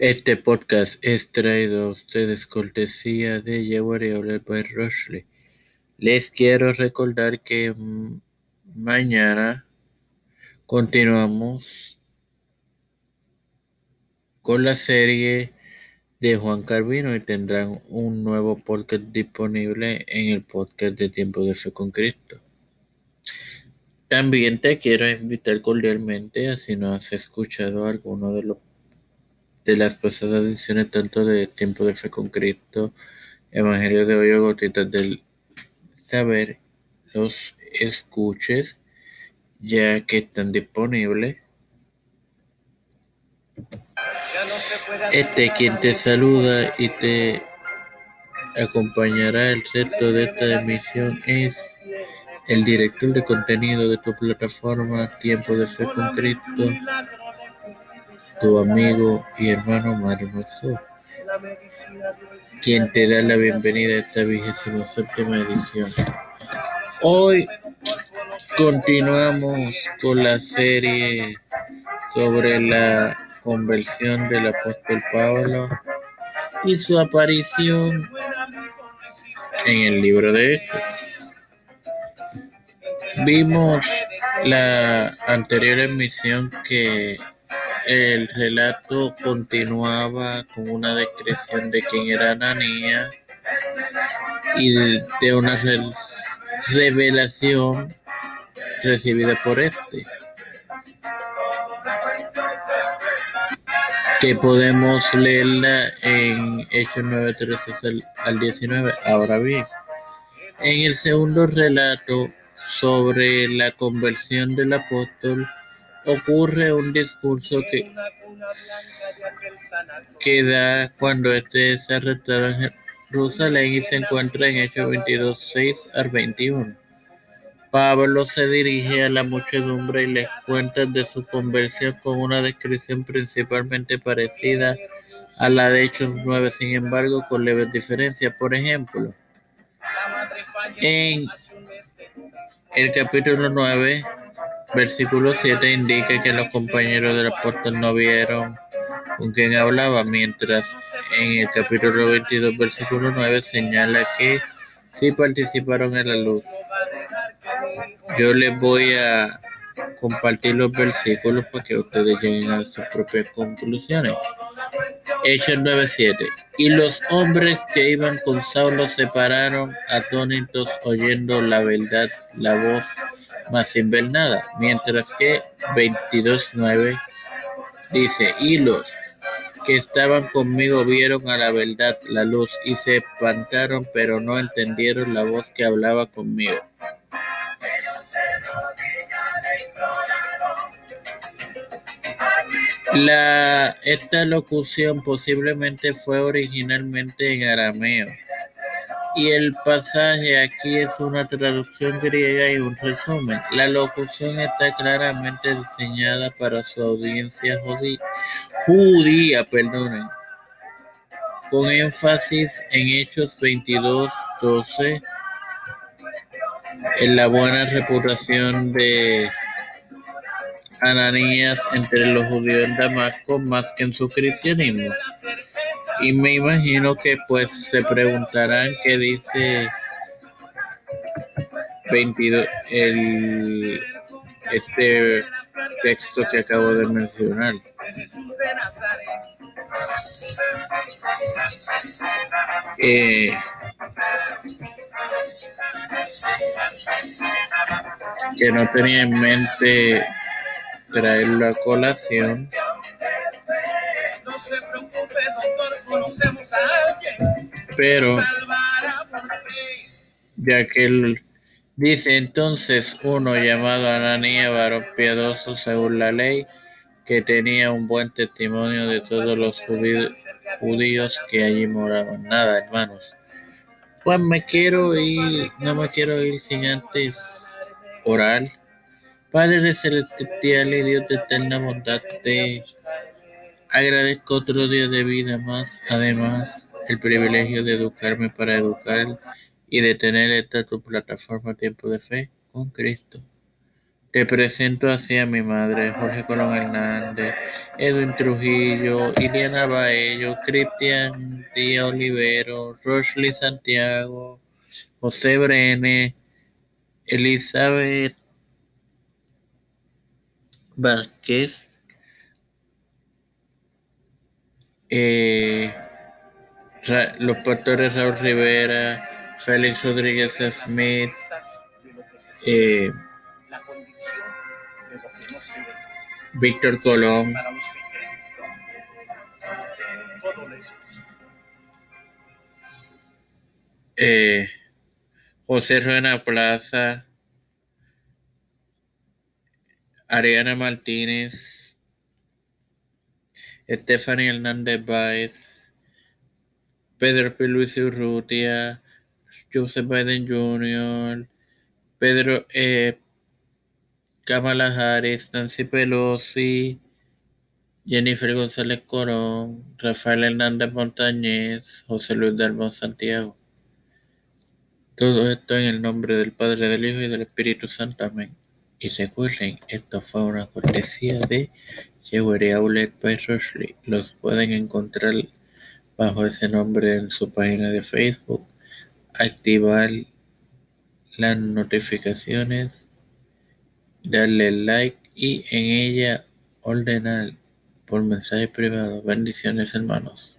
Este podcast es traído a ustedes cortesía de Yewareole by Rushley. Les quiero recordar que mm, mañana continuamos con la serie de Juan Carvino y tendrán un nuevo podcast disponible en el podcast de Tiempo de Fe con Cristo. También te quiero invitar cordialmente a si no has escuchado alguno de los de las pasadas ediciones tanto de Tiempo de Fe con Cristo, Evangelio de hoy o Gotitas del Saber, los escuches ya que están disponibles. Este quien te saluda y te acompañará el resto de esta emisión es el director de contenido de tu plataforma Tiempo de Fe con Cristo, tu amigo y hermano Mario quien te da la bienvenida a esta vigésima séptima edición. Hoy continuamos con la serie sobre la conversión del apóstol Pablo y su aparición en el libro de Hechos. Vimos la anterior emisión que el relato continuaba con una descripción de quién era Ananía y de una revelación recibida por este. Que podemos leerla en Hechos 9:13 al 19. Ahora bien, en el segundo relato sobre la conversión del apóstol, ocurre un discurso que, que da cuando este es arrestado en Jerusalén y se encuentra en Hechos 22, 6 al 21. Pablo se dirige a la muchedumbre y les cuenta de su conversión con una descripción principalmente parecida a la de Hechos 9, sin embargo, con leves diferencias. Por ejemplo, en el capítulo 9, Versículo 7 indica que los compañeros del apóstol no vieron con quién hablaba, mientras en el capítulo 22, versículo 9 señala que sí participaron en la luz. Yo les voy a compartir los versículos para que ustedes lleguen a sus propias conclusiones. Hechos 9:7. Y los hombres que iban con Saulo se pararon atónitos oyendo la verdad, la voz ver nada. Mientras que 22.9 dice, y los que estaban conmigo vieron a la verdad la luz y se espantaron, pero no entendieron la voz que hablaba conmigo. La, esta locución posiblemente fue originalmente en arameo y el pasaje aquí es una traducción griega y un resumen. La locución está claramente diseñada para su audiencia judía, perdonen, con énfasis en Hechos 22, 12, en la buena reputación de Ananías entre los judíos en Damasco más que en su cristianismo. Y me imagino que pues se preguntarán qué dice 22, el, este texto que acabo de mencionar. Eh, que no tenía en mente traerlo a colación pero ya que dice entonces uno llamado Ananía, varón piadoso según la ley, que tenía un buen testimonio de todos los judíos que allí moraban. Nada, hermanos. Pues me quiero ir, no me quiero ir sin antes orar. Padre celestial y Dios de eterna bondad, te agradezco otro día de vida más. Además, el privilegio de educarme para educar y de tener esta tu plataforma Tiempo de Fe con Cristo. Te presento así a mi madre, Jorge Colón Hernández, Edwin Trujillo, Iliana Baello, Cristian Díaz Olivero, Rosely Santiago, José Brene, Elizabeth Vázquez, eh, los pastores Raúl Rivera, Félix Rodríguez Smith, eh, Víctor Colón, eh, José Ruena Plaza, Ariana Martínez, Stephanie Hernández Baez, Pedro P. Luis Urrutia, Joseph Biden Jr., Pedro E. Kamala Harris, Nancy Pelosi, Jennifer González Corón, Rafael Hernández Montañez, José Luis Dalmón Santiago. Todo esto en el nombre del Padre, del Hijo y del Espíritu Santo. Amén. Y recuerden, esto fue una cortesía de Jewelry Outlet by. Los pueden encontrar bajo ese nombre en su página de Facebook. Activar las notificaciones darle like y en ella ordenar por mensaje privado. Bendiciones hermanos.